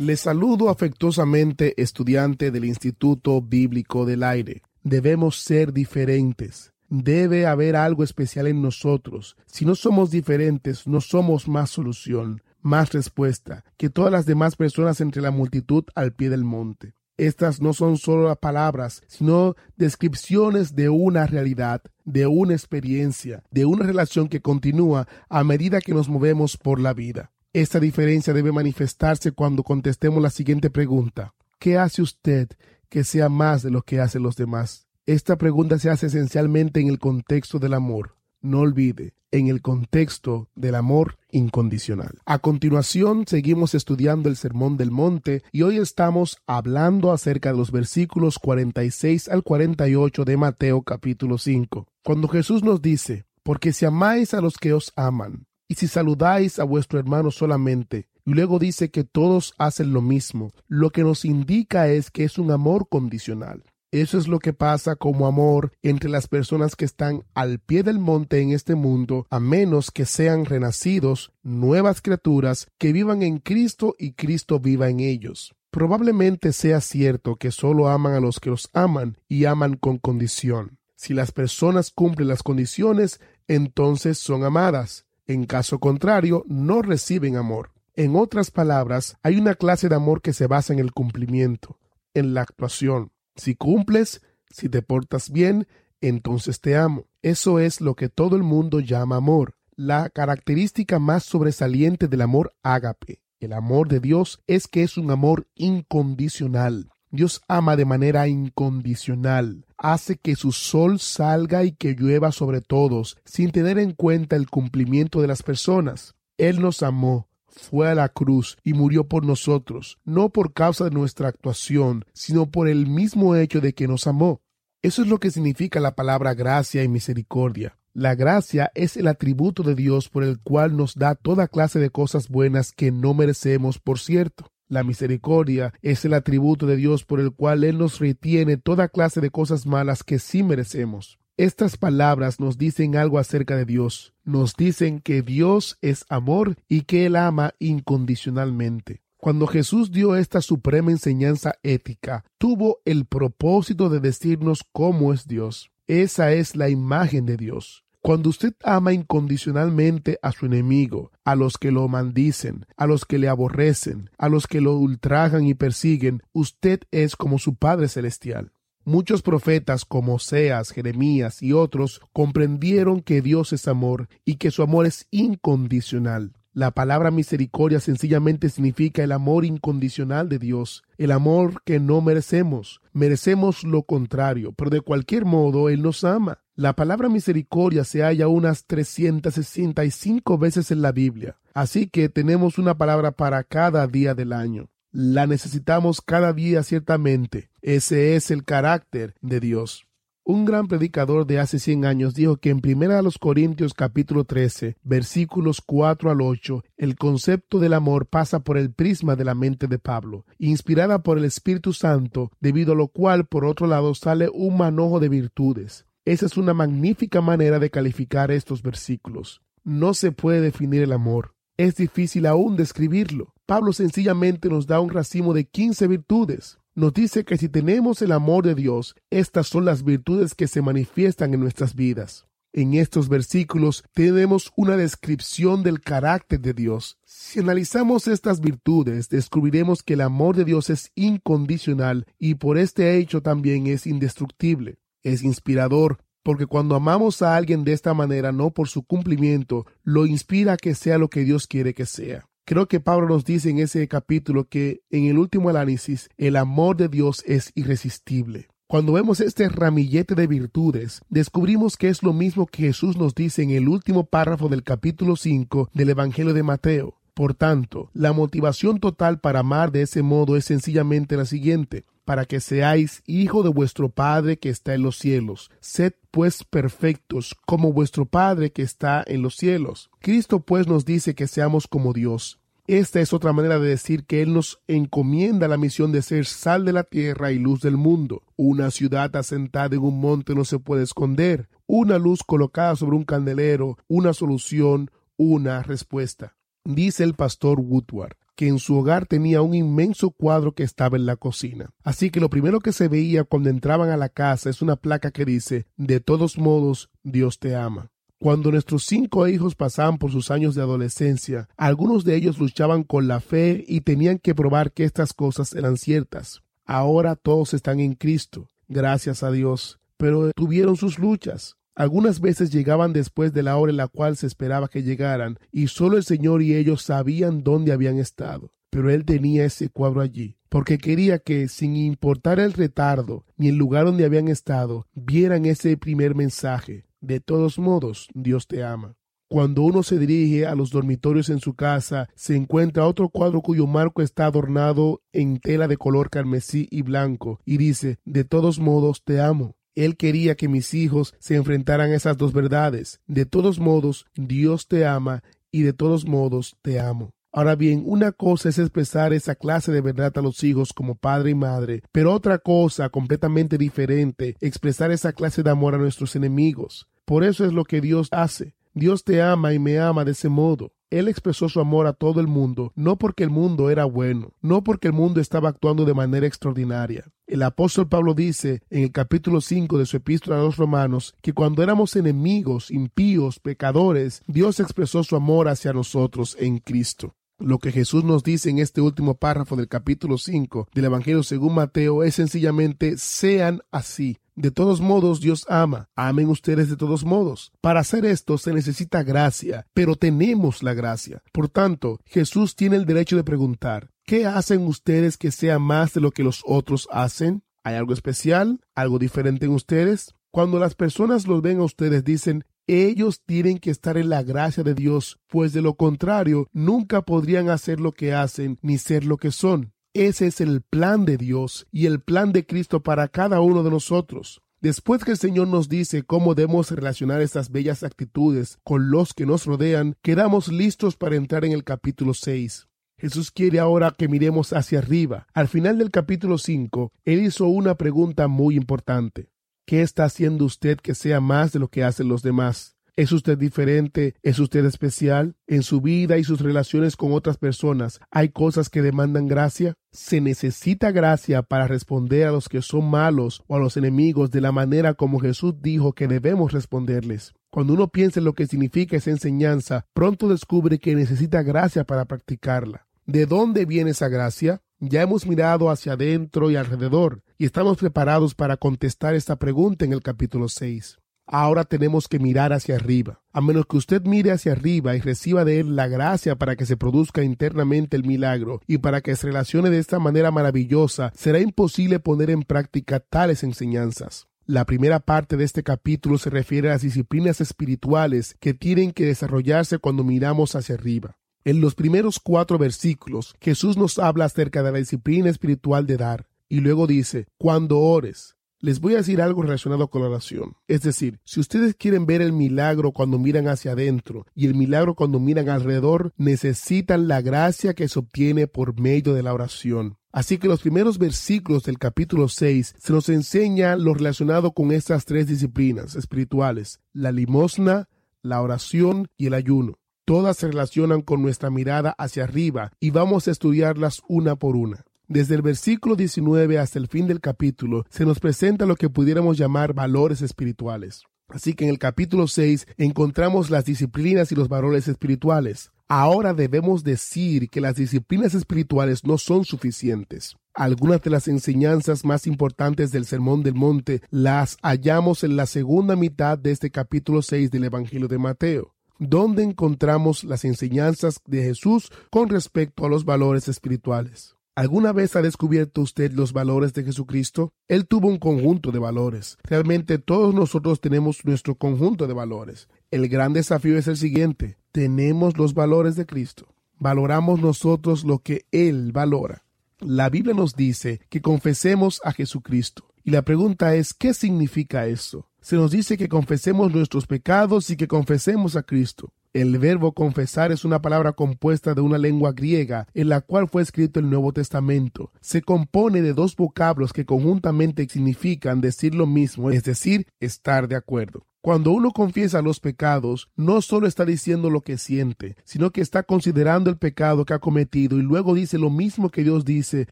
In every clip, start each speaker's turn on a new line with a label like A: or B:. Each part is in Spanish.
A: Les saludo afectuosamente, estudiante del Instituto Bíblico del Aire. Debemos ser diferentes. Debe haber algo especial en nosotros. Si no somos diferentes, no somos más solución, más respuesta que todas las demás personas entre la multitud al pie del monte. Estas no son solo las palabras, sino descripciones de una realidad, de una experiencia, de una relación que continúa a medida que nos movemos por la vida. Esta diferencia debe manifestarse cuando contestemos la siguiente pregunta. ¿Qué hace usted que sea más de lo que hacen los demás? Esta pregunta se hace esencialmente en el contexto del amor. No olvide, en el contexto del amor incondicional. A continuación, seguimos estudiando el Sermón del Monte y hoy estamos hablando acerca de los versículos 46 al 48 de Mateo capítulo 5, cuando Jesús nos dice, porque si amáis a los que os aman, y si saludáis a vuestro hermano solamente, y luego dice que todos hacen lo mismo, lo que nos indica es que es un amor condicional. Eso es lo que pasa como amor entre las personas que están al pie del monte en este mundo, a menos que sean renacidos, nuevas criaturas, que vivan en Cristo y Cristo viva en ellos. Probablemente sea cierto que solo aman a los que los aman y aman con condición. Si las personas cumplen las condiciones, entonces son amadas. En caso contrario, no reciben amor. En otras palabras, hay una clase de amor que se basa en el cumplimiento, en la actuación. Si cumples, si te portas bien, entonces te amo. Eso es lo que todo el mundo llama amor. La característica más sobresaliente del amor ágape, el amor de Dios, es que es un amor incondicional. Dios ama de manera incondicional, hace que su sol salga y que llueva sobre todos, sin tener en cuenta el cumplimiento de las personas. Él nos amó, fue a la cruz y murió por nosotros, no por causa de nuestra actuación, sino por el mismo hecho de que nos amó. Eso es lo que significa la palabra gracia y misericordia. La gracia es el atributo de Dios por el cual nos da toda clase de cosas buenas que no merecemos, por cierto. La misericordia es el atributo de Dios por el cual Él nos retiene toda clase de cosas malas que sí merecemos. Estas palabras nos dicen algo acerca de Dios. Nos dicen que Dios es amor y que Él ama incondicionalmente. Cuando Jesús dio esta suprema enseñanza ética, tuvo el propósito de decirnos cómo es Dios. Esa es la imagen de Dios. Cuando usted ama incondicionalmente a su enemigo, a los que lo maldicen, a los que le aborrecen, a los que lo ultrajan y persiguen, usted es como su Padre Celestial. Muchos profetas como Oseas, Jeremías y otros comprendieron que Dios es amor y que su amor es incondicional. La palabra misericordia sencillamente significa el amor incondicional de Dios, el amor que no merecemos. Merecemos lo contrario, pero de cualquier modo Él nos ama. La palabra misericordia se halla unas 365 veces en la Biblia, así que tenemos una palabra para cada día del año. La necesitamos cada día ciertamente. Ese es el carácter de Dios. Un gran predicador de hace cien años dijo que en Primera a los Corintios capítulo 13, versículos 4 al 8, el concepto del amor pasa por el prisma de la mente de Pablo, inspirada por el Espíritu Santo, debido a lo cual por otro lado sale un manojo de virtudes. Esa es una magnífica manera de calificar estos versículos. No se puede definir el amor. Es difícil aún describirlo. Pablo sencillamente nos da un racimo de quince virtudes nos dice que si tenemos el amor de Dios, estas son las virtudes que se manifiestan en nuestras vidas. En estos versículos tenemos una descripción del carácter de Dios. Si analizamos estas virtudes, descubriremos que el amor de Dios es incondicional y por este hecho también es indestructible. Es inspirador, porque cuando amamos a alguien de esta manera, no por su cumplimiento, lo inspira a que sea lo que Dios quiere que sea. Creo que Pablo nos dice en ese capítulo que en el último análisis el amor de Dios es irresistible. Cuando vemos este ramillete de virtudes, descubrimos que es lo mismo que Jesús nos dice en el último párrafo del capítulo 5 del Evangelio de Mateo. Por tanto, la motivación total para amar de ese modo es sencillamente la siguiente para que seáis hijo de vuestro Padre que está en los cielos. Sed pues perfectos como vuestro Padre que está en los cielos. Cristo pues nos dice que seamos como Dios. Esta es otra manera de decir que Él nos encomienda la misión de ser sal de la tierra y luz del mundo. Una ciudad asentada en un monte no se puede esconder. Una luz colocada sobre un candelero, una solución, una respuesta. Dice el pastor Woodward, que en su hogar tenía un inmenso cuadro que estaba en la cocina. Así que lo primero que se veía cuando entraban a la casa es una placa que dice, de todos modos, Dios te ama. Cuando nuestros cinco hijos pasaban por sus años de adolescencia, algunos de ellos luchaban con la fe y tenían que probar que estas cosas eran ciertas. Ahora todos están en Cristo, gracias a Dios, pero tuvieron sus luchas. Algunas veces llegaban después de la hora en la cual se esperaba que llegaran, y solo el Señor y ellos sabían dónde habían estado. Pero Él tenía ese cuadro allí, porque quería que, sin importar el retardo ni el lugar donde habían estado, vieran ese primer mensaje. De todos modos, Dios te ama. Cuando uno se dirige a los dormitorios en su casa, se encuentra otro cuadro cuyo marco está adornado en tela de color carmesí y blanco, y dice, De todos modos te amo. Él quería que mis hijos se enfrentaran a esas dos verdades. De todos modos, Dios te ama y de todos modos te amo. Ahora bien, una cosa es expresar esa clase de verdad a los hijos como padre y madre, pero otra cosa completamente diferente, expresar esa clase de amor a nuestros enemigos. Por eso es lo que Dios hace. Dios te ama y me ama de ese modo. Él expresó su amor a todo el mundo, no porque el mundo era bueno, no porque el mundo estaba actuando de manera extraordinaria. El apóstol Pablo dice en el capítulo 5 de su epístola a los romanos que cuando éramos enemigos, impíos, pecadores, Dios expresó su amor hacia nosotros en Cristo. Lo que Jesús nos dice en este último párrafo del capítulo 5 del Evangelio según Mateo es sencillamente sean así, de todos modos, Dios ama. Amen ustedes de todos modos. Para hacer esto se necesita gracia, pero tenemos la gracia. Por tanto, Jesús tiene el derecho de preguntar, ¿qué hacen ustedes que sea más de lo que los otros hacen? ¿Hay algo especial? ¿Algo diferente en ustedes? Cuando las personas los ven a ustedes dicen, ellos tienen que estar en la gracia de Dios, pues de lo contrario nunca podrían hacer lo que hacen ni ser lo que son. Ese es el plan de Dios y el plan de Cristo para cada uno de nosotros. Después que el Señor nos dice cómo debemos relacionar estas bellas actitudes con los que nos rodean, quedamos listos para entrar en el capítulo 6. Jesús quiere ahora que miremos hacia arriba. Al final del capítulo 5, Él hizo una pregunta muy importante. ¿Qué está haciendo usted que sea más de lo que hacen los demás? ¿Es usted diferente? ¿Es usted especial? ¿En su vida y sus relaciones con otras personas hay cosas que demandan gracia? Se necesita gracia para responder a los que son malos o a los enemigos de la manera como Jesús dijo que debemos responderles. Cuando uno piensa en lo que significa esa enseñanza, pronto descubre que necesita gracia para practicarla. ¿De dónde viene esa gracia? Ya hemos mirado hacia adentro y alrededor y estamos preparados para contestar esta pregunta en el capítulo 6 ahora tenemos que mirar hacia arriba. A menos que usted mire hacia arriba y reciba de él la gracia para que se produzca internamente el milagro y para que se relacione de esta manera maravillosa, será imposible poner en práctica tales enseñanzas. La primera parte de este capítulo se refiere a las disciplinas espirituales que tienen que desarrollarse cuando miramos hacia arriba. En los primeros cuatro versículos, Jesús nos habla acerca de la disciplina espiritual de dar, y luego dice, cuando ores, les voy a decir algo relacionado con la oración. Es decir, si ustedes quieren ver el milagro cuando miran hacia adentro y el milagro cuando miran alrededor, necesitan la gracia que se obtiene por medio de la oración. Así que los primeros versículos del capítulo 6 se nos enseña lo relacionado con estas tres disciplinas espirituales, la limosna, la oración y el ayuno. Todas se relacionan con nuestra mirada hacia arriba y vamos a estudiarlas una por una. Desde el versículo 19 hasta el fin del capítulo se nos presenta lo que pudiéramos llamar valores espirituales. Así que en el capítulo 6 encontramos las disciplinas y los valores espirituales. Ahora debemos decir que las disciplinas espirituales no son suficientes. Algunas de las enseñanzas más importantes del Sermón del Monte las hallamos en la segunda mitad de este capítulo 6 del Evangelio de Mateo donde encontramos las enseñanzas de Jesús con respecto a los valores espirituales. ¿Alguna vez ha descubierto usted los valores de Jesucristo? Él tuvo un conjunto de valores. Realmente todos nosotros tenemos nuestro conjunto de valores. El gran desafío es el siguiente. Tenemos los valores de Cristo. Valoramos nosotros lo que Él valora. La Biblia nos dice que confesemos a Jesucristo. Y la pregunta es, ¿qué significa eso? Se nos dice que confesemos nuestros pecados y que confesemos a Cristo. El verbo confesar es una palabra compuesta de una lengua griega en la cual fue escrito el Nuevo Testamento. Se compone de dos vocablos que conjuntamente significan decir lo mismo, es decir, estar de acuerdo. Cuando uno confiesa los pecados, no solo está diciendo lo que siente, sino que está considerando el pecado que ha cometido y luego dice lo mismo que Dios dice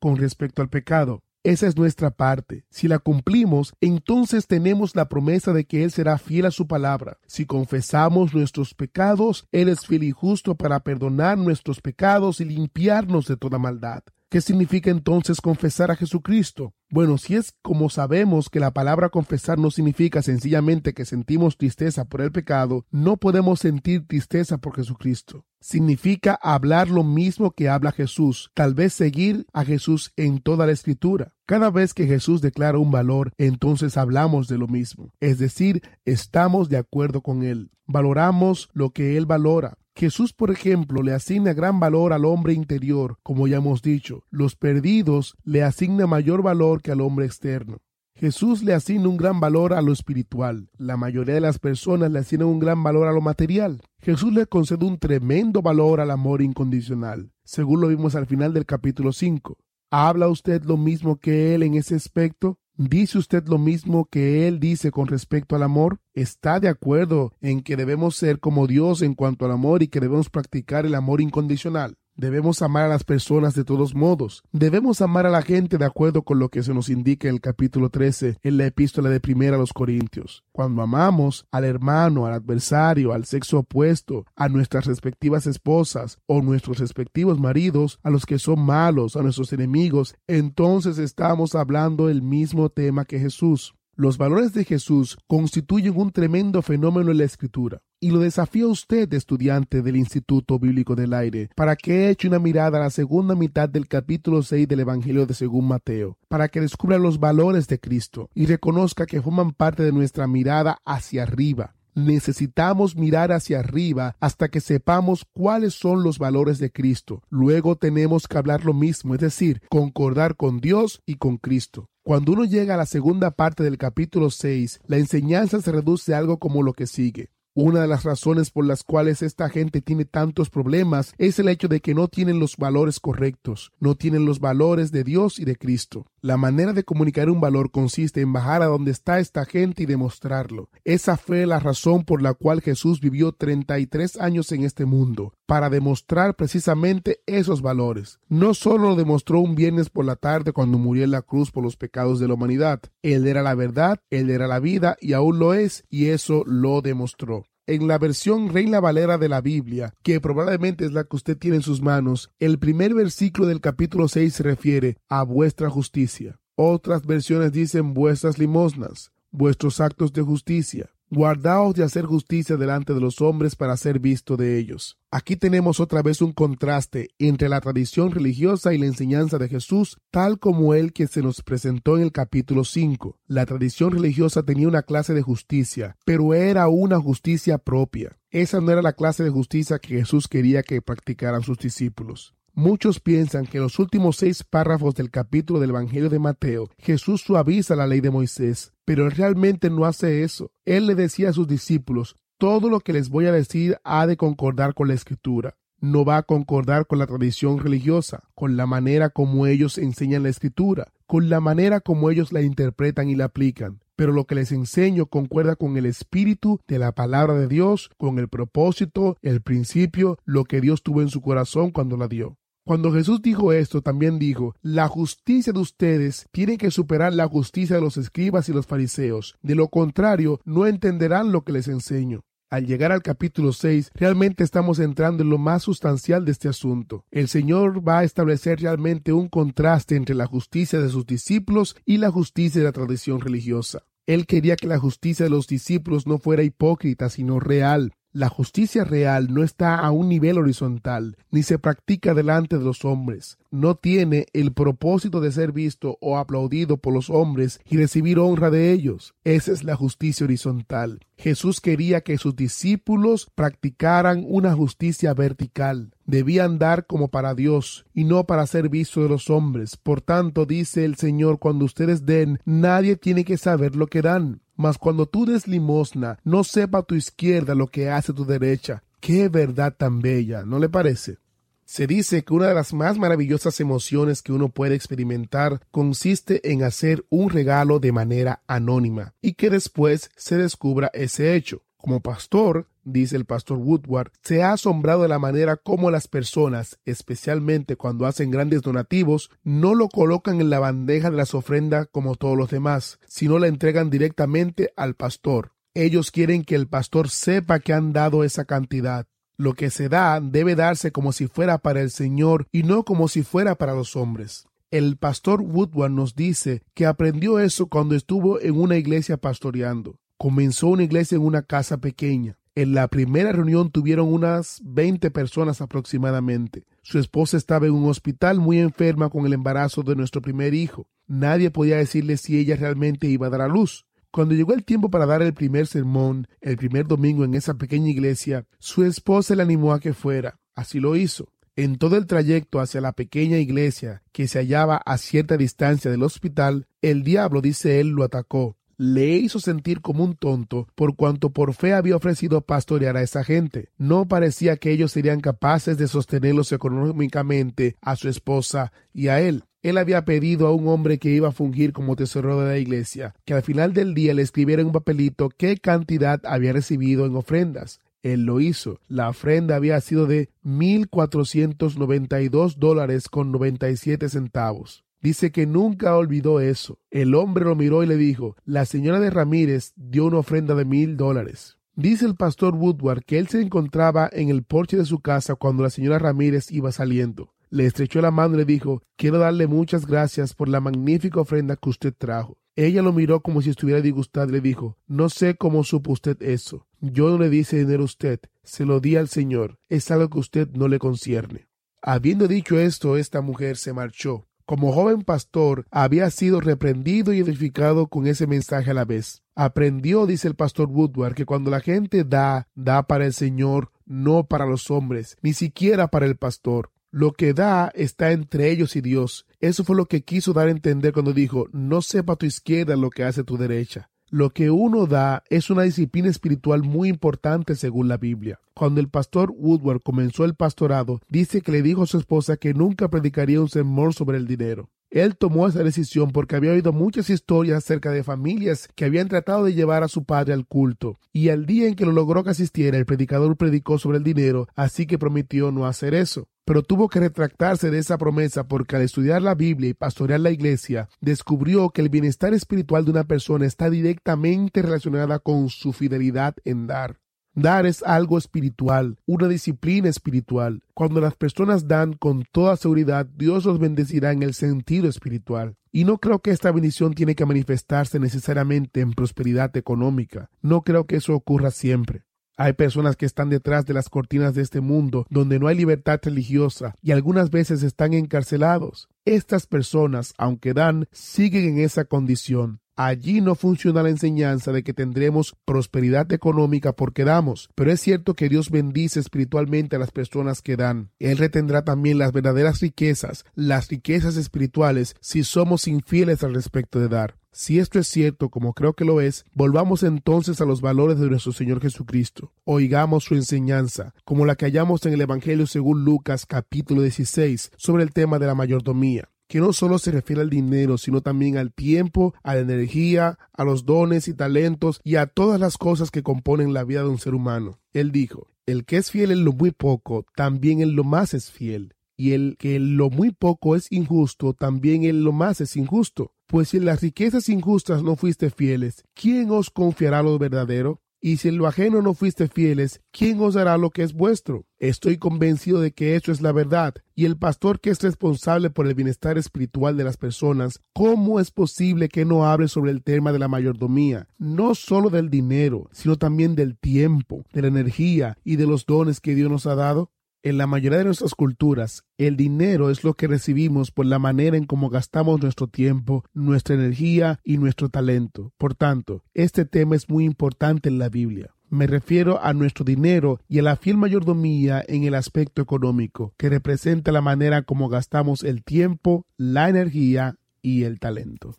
A: con respecto al pecado. Esa es nuestra parte. Si la cumplimos, entonces tenemos la promesa de que Él será fiel a su palabra. Si confesamos nuestros pecados, Él es fiel y justo para perdonar nuestros pecados y limpiarnos de toda maldad. ¿Qué significa entonces confesar a Jesucristo? Bueno, si es como sabemos que la palabra confesar no significa sencillamente que sentimos tristeza por el pecado, no podemos sentir tristeza por Jesucristo. Significa hablar lo mismo que habla Jesús, tal vez seguir a Jesús en toda la escritura. Cada vez que Jesús declara un valor, entonces hablamos de lo mismo, es decir, estamos de acuerdo con Él. Valoramos lo que Él valora. Jesús, por ejemplo, le asigna gran valor al hombre interior, como ya hemos dicho. Los perdidos le asigna mayor valor que al hombre externo. Jesús le asigna un gran valor a lo espiritual. La mayoría de las personas le asignan un gran valor a lo material. Jesús le concede un tremendo valor al amor incondicional, según lo vimos al final del capítulo 5. ¿Habla usted lo mismo que él en ese aspecto? ¿Dice usted lo mismo que él dice con respecto al amor? ¿Está de acuerdo en que debemos ser como Dios en cuanto al amor y que debemos practicar el amor incondicional? Debemos amar a las personas de todos modos. Debemos amar a la gente de acuerdo con lo que se nos indica en el capítulo 13 en la epístola de primera a los Corintios. Cuando amamos al hermano, al adversario, al sexo opuesto, a nuestras respectivas esposas o nuestros respectivos maridos, a los que son malos, a nuestros enemigos, entonces estamos hablando el mismo tema que Jesús. Los valores de Jesús constituyen un tremendo fenómeno en la Escritura. Y lo desafío a usted, estudiante del Instituto Bíblico del Aire, para que eche una mirada a la segunda mitad del capítulo 6 del Evangelio de según Mateo, para que descubra los valores de Cristo y reconozca que forman parte de nuestra mirada hacia arriba. Necesitamos mirar hacia arriba hasta que sepamos cuáles son los valores de Cristo. Luego tenemos que hablar lo mismo, es decir, concordar con Dios y con Cristo. Cuando uno llega a la segunda parte del capítulo 6, la enseñanza se reduce a algo como lo que sigue. Una de las razones por las cuales esta gente tiene tantos problemas es el hecho de que no tienen los valores correctos, no tienen los valores de Dios y de Cristo. La manera de comunicar un valor consiste en bajar a donde está esta gente y demostrarlo. Esa fue la razón por la cual Jesús vivió 33 años en este mundo, para demostrar precisamente esos valores. No solo lo demostró un viernes por la tarde cuando murió en la cruz por los pecados de la humanidad. Él era la verdad, él era la vida y aún lo es, y eso lo demostró. En la versión Reina Valera de la Biblia, que probablemente es la que usted tiene en sus manos, el primer versículo del capítulo 6 se refiere a vuestra justicia. Otras versiones dicen vuestras limosnas, vuestros actos de justicia. Guardaos de hacer justicia delante de los hombres para ser visto de ellos. Aquí tenemos otra vez un contraste entre la tradición religiosa y la enseñanza de Jesús, tal como el que se nos presentó en el capítulo 5. La tradición religiosa tenía una clase de justicia, pero era una justicia propia. Esa no era la clase de justicia que Jesús quería que practicaran sus discípulos. Muchos piensan que en los últimos seis párrafos del capítulo del Evangelio de Mateo, Jesús suaviza la ley de Moisés, pero él realmente no hace eso. Él le decía a sus discípulos, todo lo que les voy a decir ha de concordar con la escritura. No va a concordar con la tradición religiosa, con la manera como ellos enseñan la escritura, con la manera como ellos la interpretan y la aplican. Pero lo que les enseño concuerda con el espíritu de la palabra de Dios, con el propósito, el principio, lo que Dios tuvo en su corazón cuando la dio. Cuando Jesús dijo esto, también dijo, la justicia de ustedes tiene que superar la justicia de los escribas y los fariseos. De lo contrario, no entenderán lo que les enseño. Al llegar al capítulo 6, realmente estamos entrando en lo más sustancial de este asunto. El Señor va a establecer realmente un contraste entre la justicia de sus discípulos y la justicia de la tradición religiosa. Él quería que la justicia de los discípulos no fuera hipócrita, sino real. La justicia real no está a un nivel horizontal, ni se practica delante de los hombres. No tiene el propósito de ser visto o aplaudido por los hombres y recibir honra de ellos. Esa es la justicia horizontal. Jesús quería que sus discípulos practicaran una justicia vertical. Debían dar como para Dios y no para ser visto de los hombres. Por tanto, dice el Señor, cuando ustedes den, nadie tiene que saber lo que dan mas cuando tú des limosna, no sepa tu izquierda lo que hace tu derecha, Qué verdad tan bella, ¿no le parece? Se dice que una de las más maravillosas emociones que uno puede experimentar consiste en hacer un regalo de manera anónima y que después se descubra ese hecho. Como pastor, dice el pastor Woodward, se ha asombrado de la manera como las personas, especialmente cuando hacen grandes donativos, no lo colocan en la bandeja de las ofrendas como todos los demás, sino la entregan directamente al pastor. Ellos quieren que el pastor sepa que han dado esa cantidad. Lo que se da debe darse como si fuera para el Señor y no como si fuera para los hombres. El pastor Woodward nos dice que aprendió eso cuando estuvo en una iglesia pastoreando. Comenzó una iglesia en una casa pequeña. En la primera reunión tuvieron unas 20 personas aproximadamente. Su esposa estaba en un hospital muy enferma con el embarazo de nuestro primer hijo. Nadie podía decirle si ella realmente iba a dar a luz. Cuando llegó el tiempo para dar el primer sermón, el primer domingo en esa pequeña iglesia, su esposa le animó a que fuera. Así lo hizo. En todo el trayecto hacia la pequeña iglesia, que se hallaba a cierta distancia del hospital, el diablo, dice él, lo atacó. Le hizo sentir como un tonto por cuanto por fe había ofrecido pastorear a esa gente. No parecía que ellos serían capaces de sostenerlos económicamente a su esposa y a él él había pedido a un hombre que iba a fungir como tesorero de la iglesia que al final del día le escribiera en un papelito qué cantidad había recibido en ofrendas. Él lo hizo. La ofrenda había sido de mil cuatrocientos noventa y dos dólares con noventa y siete centavos. Dice que nunca olvidó eso. El hombre lo miró y le dijo La señora de Ramírez dio una ofrenda de mil dólares. Dice el pastor Woodward que él se encontraba en el porche de su casa cuando la señora Ramírez iba saliendo le estrechó la mano y le dijo Quiero darle muchas gracias por la magnífica ofrenda que usted trajo. Ella lo miró como si estuviera disgustada y le dijo No sé cómo supo usted eso. Yo no le di ese dinero a usted, se lo di al Señor. Es algo que usted no le concierne. Habiendo dicho esto, esta mujer se marchó. Como joven pastor, había sido reprendido y edificado con ese mensaje a la vez. Aprendió, dice el pastor Woodward, que cuando la gente da, da para el Señor, no para los hombres, ni siquiera para el pastor. Lo que da está entre ellos y Dios. Eso fue lo que quiso dar a entender cuando dijo, no sepa tu izquierda lo que hace tu derecha. Lo que uno da es una disciplina espiritual muy importante según la Biblia. Cuando el pastor Woodward comenzó el pastorado, dice que le dijo a su esposa que nunca predicaría un sermón sobre el dinero. Él tomó esa decisión porque había oído muchas historias acerca de familias que habían tratado de llevar a su padre al culto, y al día en que lo logró que asistiera, el predicador predicó sobre el dinero, así que prometió no hacer eso. Pero tuvo que retractarse de esa promesa porque al estudiar la Biblia y pastorear la iglesia, descubrió que el bienestar espiritual de una persona está directamente relacionada con su fidelidad en dar. Dar es algo espiritual, una disciplina espiritual. Cuando las personas dan con toda seguridad, Dios los bendecirá en el sentido espiritual. Y no creo que esta bendición tiene que manifestarse necesariamente en prosperidad económica. No creo que eso ocurra siempre. Hay personas que están detrás de las cortinas de este mundo donde no hay libertad religiosa y algunas veces están encarcelados. Estas personas, aunque dan, siguen en esa condición. Allí no funciona la enseñanza de que tendremos prosperidad económica porque damos, pero es cierto que Dios bendice espiritualmente a las personas que dan. Él retendrá también las verdaderas riquezas, las riquezas espirituales, si somos infieles al respecto de dar. Si esto es cierto, como creo que lo es, volvamos entonces a los valores de nuestro Señor Jesucristo. Oigamos su enseñanza, como la que hallamos en el Evangelio según Lucas capítulo 16, sobre el tema de la mayordomía que no solo se refiere al dinero, sino también al tiempo, a la energía, a los dones y talentos y a todas las cosas que componen la vida de un ser humano. Él dijo, el que es fiel en lo muy poco, también en lo más es fiel. Y el que en lo muy poco es injusto, también en lo más es injusto. Pues si en las riquezas injustas no fuiste fieles, ¿quién os confiará lo verdadero? Y si en lo ajeno no fuiste fieles, ¿quién os dará lo que es vuestro? Estoy convencido de que eso es la verdad. Y el pastor que es responsable por el bienestar espiritual de las personas, ¿cómo es posible que no hable sobre el tema de la mayordomía? No solo del dinero, sino también del tiempo, de la energía y de los dones que Dios nos ha dado. En la mayoría de nuestras culturas, el dinero es lo que recibimos por la manera en cómo gastamos nuestro tiempo, nuestra energía y nuestro talento. Por tanto, este tema es muy importante en la Biblia. Me refiero a nuestro dinero y a la fiel mayordomía en el aspecto económico, que representa la manera como gastamos el tiempo, la energía y el talento.